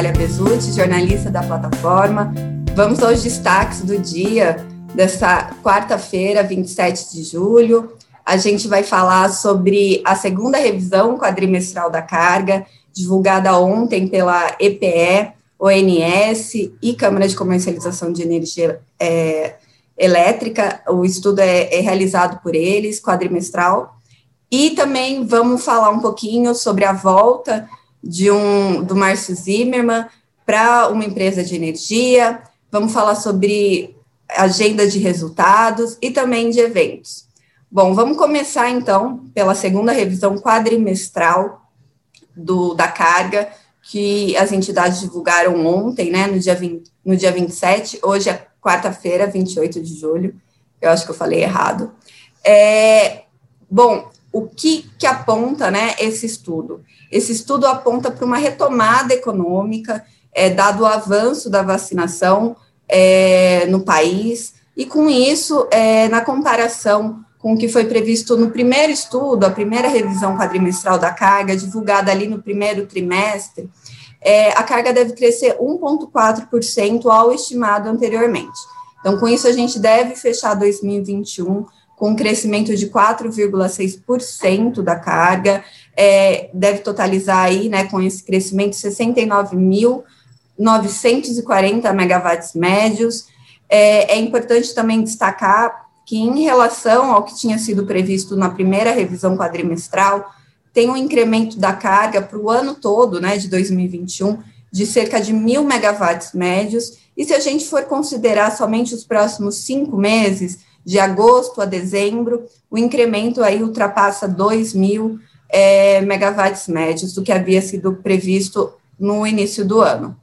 Natália Bezutti, jornalista da plataforma. Vamos aos destaques do dia dessa quarta-feira, 27 de julho. A gente vai falar sobre a segunda revisão quadrimestral da carga, divulgada ontem pela EPE, ONS e Câmara de Comercialização de Energia é, Elétrica. O estudo é, é realizado por eles, quadrimestral. E também vamos falar um pouquinho sobre a volta de um do Márcio Zimmermann para uma empresa de energia. Vamos falar sobre agenda de resultados e também de eventos. Bom, vamos começar então pela segunda revisão quadrimestral do, da carga, que as entidades divulgaram ontem, né, no dia, 20, no dia 27, hoje é quarta-feira, 28 de julho, eu acho que eu falei errado. É, bom, o que, que aponta né, esse estudo? Esse estudo aponta para uma retomada econômica, é, dado o avanço da vacinação é, no país, e com isso, é, na comparação com o que foi previsto no primeiro estudo, a primeira revisão quadrimestral da carga, divulgada ali no primeiro trimestre, é, a carga deve crescer 1,4% ao estimado anteriormente. Então, com isso, a gente deve fechar 2021 com um crescimento de 4,6% da carga, é, deve totalizar aí, né, com esse crescimento, 69.940 megawatts médios. É, é importante também destacar que, em relação ao que tinha sido previsto na primeira revisão quadrimestral, tem um incremento da carga para o ano todo, né, de 2021, de cerca de mil megawatts médios, e se a gente for considerar somente os próximos cinco meses, de agosto a dezembro, o incremento aí ultrapassa 2 mil é, megawatts médios do que havia sido previsto no início do ano.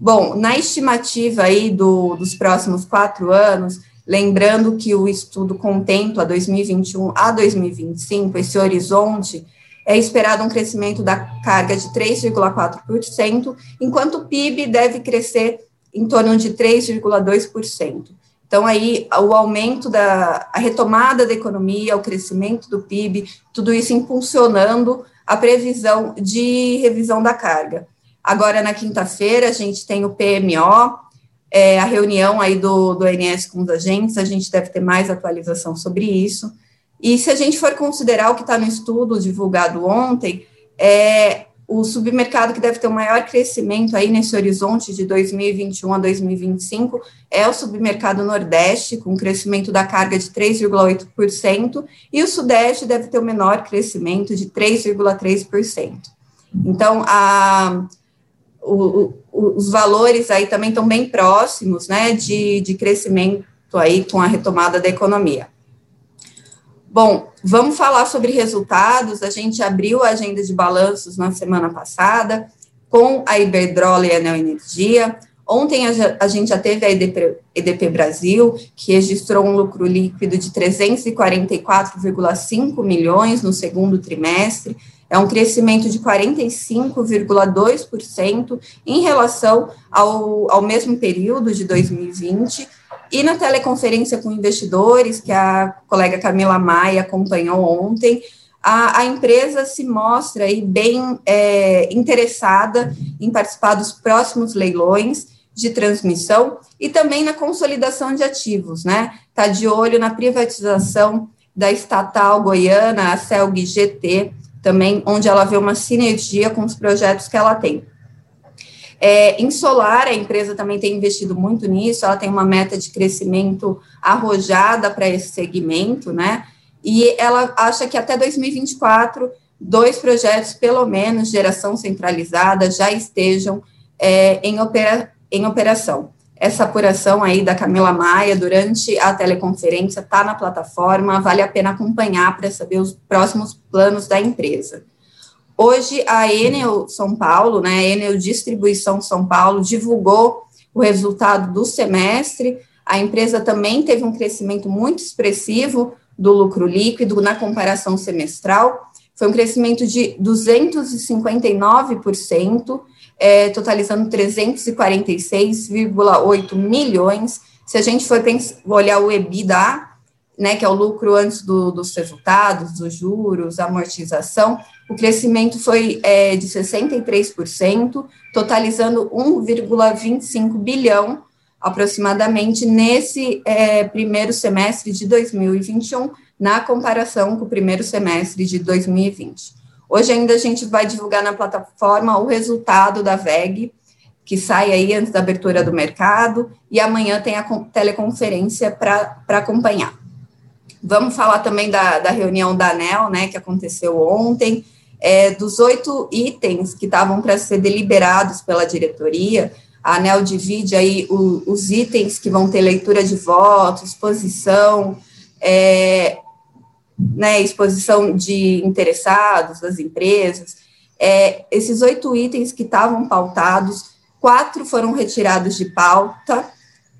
Bom, na estimativa aí do, dos próximos quatro anos, lembrando que o estudo contempla 2021 a 2025, esse horizonte, é esperado um crescimento da carga de 3,4%, enquanto o PIB deve crescer em torno de 3,2%. Então, aí, o aumento da retomada da economia, o crescimento do PIB, tudo isso impulsionando a previsão de revisão da carga. Agora, na quinta-feira, a gente tem o PMO, é, a reunião aí do, do ONS com os agentes, a gente deve ter mais atualização sobre isso. E se a gente for considerar o que está no estudo divulgado ontem, é, o submercado que deve ter o maior crescimento aí nesse horizonte de 2021 a 2025 é o submercado Nordeste, com um crescimento da carga de 3,8%, e o Sudeste deve ter o menor crescimento de 3,3%. Então, a, o, o, os valores aí também estão bem próximos, né, de, de crescimento aí com a retomada da economia. Bom, vamos falar sobre resultados. A gente abriu a agenda de balanços na semana passada com a Iberdrola e a Neoenergia. Ontem a, gente já teve a EDP, EDP Brasil, que registrou um lucro líquido de 344,5 milhões no segundo trimestre, é um crescimento de 45,2% em relação ao, ao mesmo período de 2020 e na teleconferência com investidores, que a colega Camila Maia acompanhou ontem, a, a empresa se mostra aí bem é, interessada em participar dos próximos leilões de transmissão e também na consolidação de ativos, né? Está de olho na privatização da estatal goiana, a CELG GT, também, onde ela vê uma sinergia com os projetos que ela tem. É, em solar, a empresa também tem investido muito nisso, ela tem uma meta de crescimento arrojada para esse segmento, né? E ela acha que até 2024, dois projetos, pelo menos, geração centralizada, já estejam é, em, opera, em operação. Essa apuração aí da Camila Maia durante a teleconferência está na plataforma, vale a pena acompanhar para saber os próximos planos da empresa. Hoje, a Enel São Paulo, né, a Enel Distribuição São Paulo, divulgou o resultado do semestre. A empresa também teve um crescimento muito expressivo do lucro líquido na comparação semestral. Foi um crescimento de 259%, é, totalizando 346,8 milhões. Se a gente for pensar, olhar o EBITDA, né, que é o lucro antes do, dos resultados, dos juros, amortização, o crescimento foi é, de 63%, totalizando 1,25 bilhão aproximadamente nesse é, primeiro semestre de 2021, na comparação com o primeiro semestre de 2020. Hoje ainda a gente vai divulgar na plataforma o resultado da VEG, que sai aí antes da abertura do mercado, e amanhã tem a teleconferência para acompanhar. Vamos falar também da, da reunião da ANEL, né, que aconteceu ontem, é, dos oito itens que estavam para ser deliberados pela diretoria, a ANEL divide aí o, os itens que vão ter leitura de votos, exposição, é, né, exposição de interessados, das empresas. É, esses oito itens que estavam pautados, quatro foram retirados de pauta,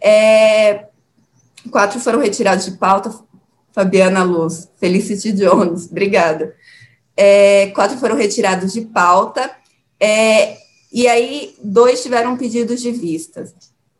é, quatro foram retirados de pauta, Fabiana Luz, Felicity Jones, obrigada é, quatro foram retirados de pauta, é, e aí dois tiveram pedidos de vistas.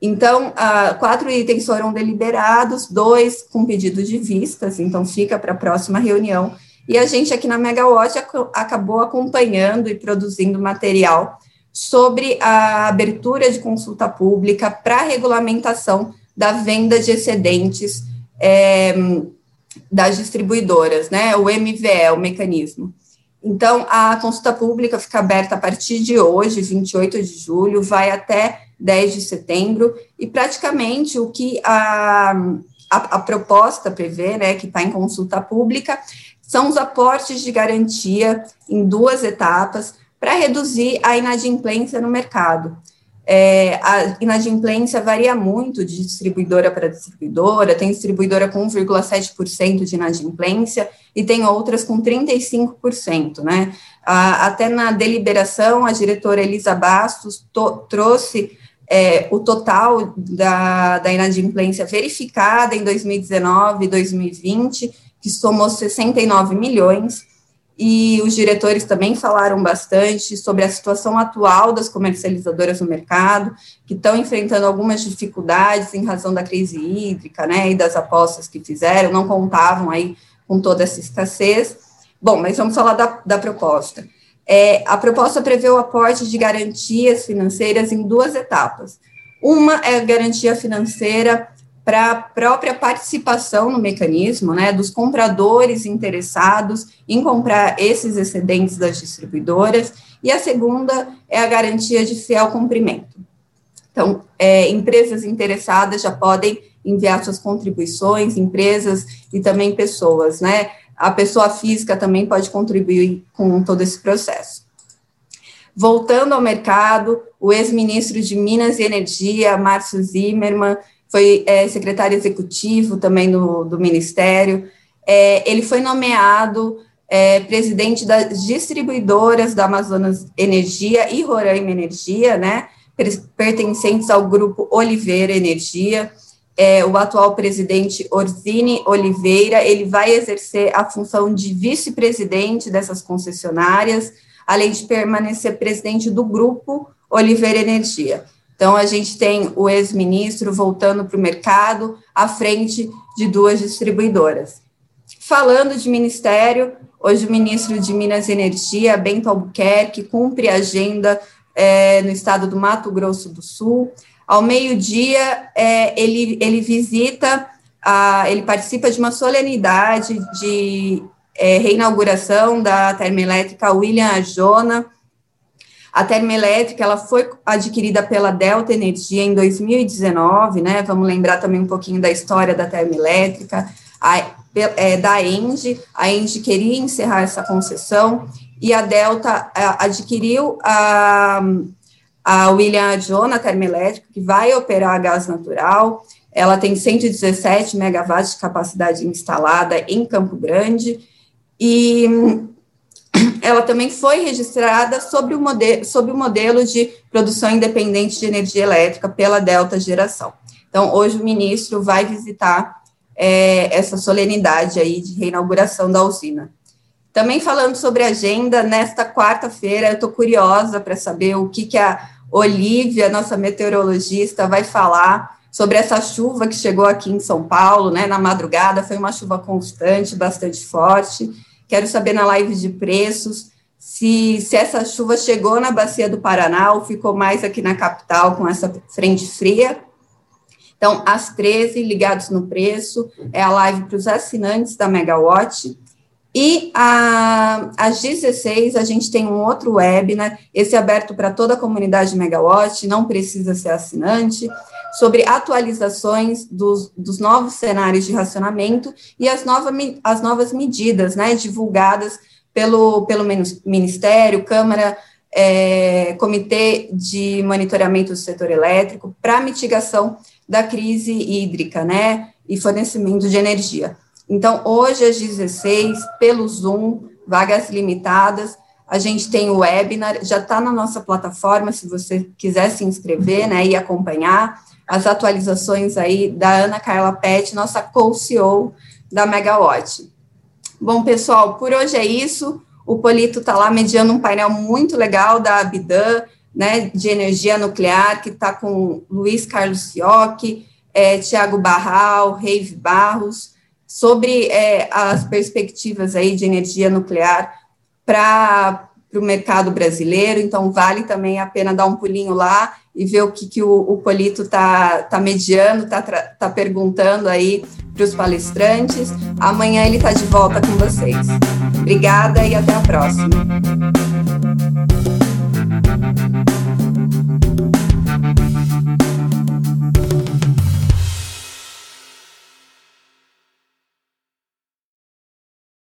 Então, quatro itens foram deliberados, dois com pedido de vistas, então fica para a próxima reunião. E a gente aqui na Megawatt ac acabou acompanhando e produzindo material sobre a abertura de consulta pública para regulamentação da venda de excedentes é, das distribuidoras, né? O MVE, o mecanismo. Então, a consulta pública fica aberta a partir de hoje, 28 de julho, vai até 10 de setembro, e praticamente o que a, a, a proposta prevê, né, que está em consulta pública, são os aportes de garantia em duas etapas para reduzir a inadimplência no mercado. É, a inadimplência varia muito de distribuidora para distribuidora, tem distribuidora com 1,7% de inadimplência e tem outras com 35%, né? A, até na deliberação, a diretora Elisa Bastos to, trouxe é, o total da, da inadimplência verificada em 2019 e 2020, que somou 69 milhões, e os diretores também falaram bastante sobre a situação atual das comercializadoras no mercado, que estão enfrentando algumas dificuldades em razão da crise hídrica, né, e das apostas que fizeram, não contavam aí com toda essa escassez. Bom, mas vamos falar da, da proposta. É, a proposta prevê o aporte de garantias financeiras em duas etapas. Uma é a garantia financeira para a própria participação no mecanismo, né, dos compradores interessados em comprar esses excedentes das distribuidoras, e a segunda é a garantia de fiel cumprimento. Então, é, empresas interessadas já podem enviar suas contribuições, empresas e também pessoas, né? A pessoa física também pode contribuir com todo esse processo. Voltando ao mercado, o ex-ministro de Minas e Energia, Márcio Zimmermann, foi é, secretário executivo também do, do Ministério. É, ele foi nomeado é, presidente das distribuidoras da Amazonas Energia e Roraima Energia, né, pertencentes ao grupo Oliveira Energia. É, o atual presidente Orzini Oliveira, ele vai exercer a função de vice-presidente dessas concessionárias, além de permanecer presidente do grupo Oliveira Energia. Então, a gente tem o ex-ministro voltando para o mercado à frente de duas distribuidoras. Falando de ministério, hoje o ministro de Minas e Energia, Bento Albuquerque, cumpre a agenda é, no estado do Mato Grosso do Sul. Ao meio-dia, é, ele, ele visita, a, ele participa de uma solenidade de é, reinauguração da termoelétrica William Arjona, a termoelétrica ela foi adquirida pela Delta Energia em 2019, né? Vamos lembrar também um pouquinho da história da termoelétrica, a, é, da Engie. A Engie queria encerrar essa concessão e a Delta a, adquiriu a, a William John, termoelétrica, que vai operar gás natural. Ela tem 117 megawatts de capacidade instalada em Campo Grande e ela também foi registrada sobre o, modelo, sobre o modelo de produção independente de energia elétrica pela Delta Geração. Então, hoje o ministro vai visitar é, essa solenidade aí de reinauguração da usina. Também falando sobre a agenda, nesta quarta-feira, eu estou curiosa para saber o que, que a Olivia, nossa meteorologista, vai falar sobre essa chuva que chegou aqui em São Paulo, né, na madrugada, foi uma chuva constante, bastante forte, Quero saber na live de preços se, se essa chuva chegou na bacia do Paraná ou ficou mais aqui na capital com essa frente fria. Então, às 13, ligados no preço, é a live para os assinantes da Megawatt. E a, às 16 a gente tem um outro webinar, esse aberto para toda a comunidade Megawatt, não precisa ser assinante, sobre atualizações dos, dos novos cenários de racionamento e as, nova, as novas medidas né, divulgadas pelo, pelo Ministério, Câmara, é, Comitê de Monitoramento do Setor Elétrico, para mitigação da crise hídrica né, e fornecimento de energia. Então, hoje às 16, pelo Zoom, vagas limitadas, a gente tem o webinar, já está na nossa plataforma, se você quiser se inscrever, né, e acompanhar as atualizações aí da Ana Carla Pet, nossa co-CEO da Megawatt. Bom, pessoal, por hoje é isso. O Polito está lá mediando um painel muito legal da Abidan, né, de energia nuclear, que está com Luiz Carlos Fiocchi, é, Tiago Barral, Reive Barros, sobre é, as perspectivas aí de energia nuclear para o mercado brasileiro, então vale também a pena dar um pulinho lá e ver o que, que o, o Polito está tá mediando, está tá perguntando aí para os palestrantes. Amanhã ele está de volta com vocês. Obrigada e até a próxima.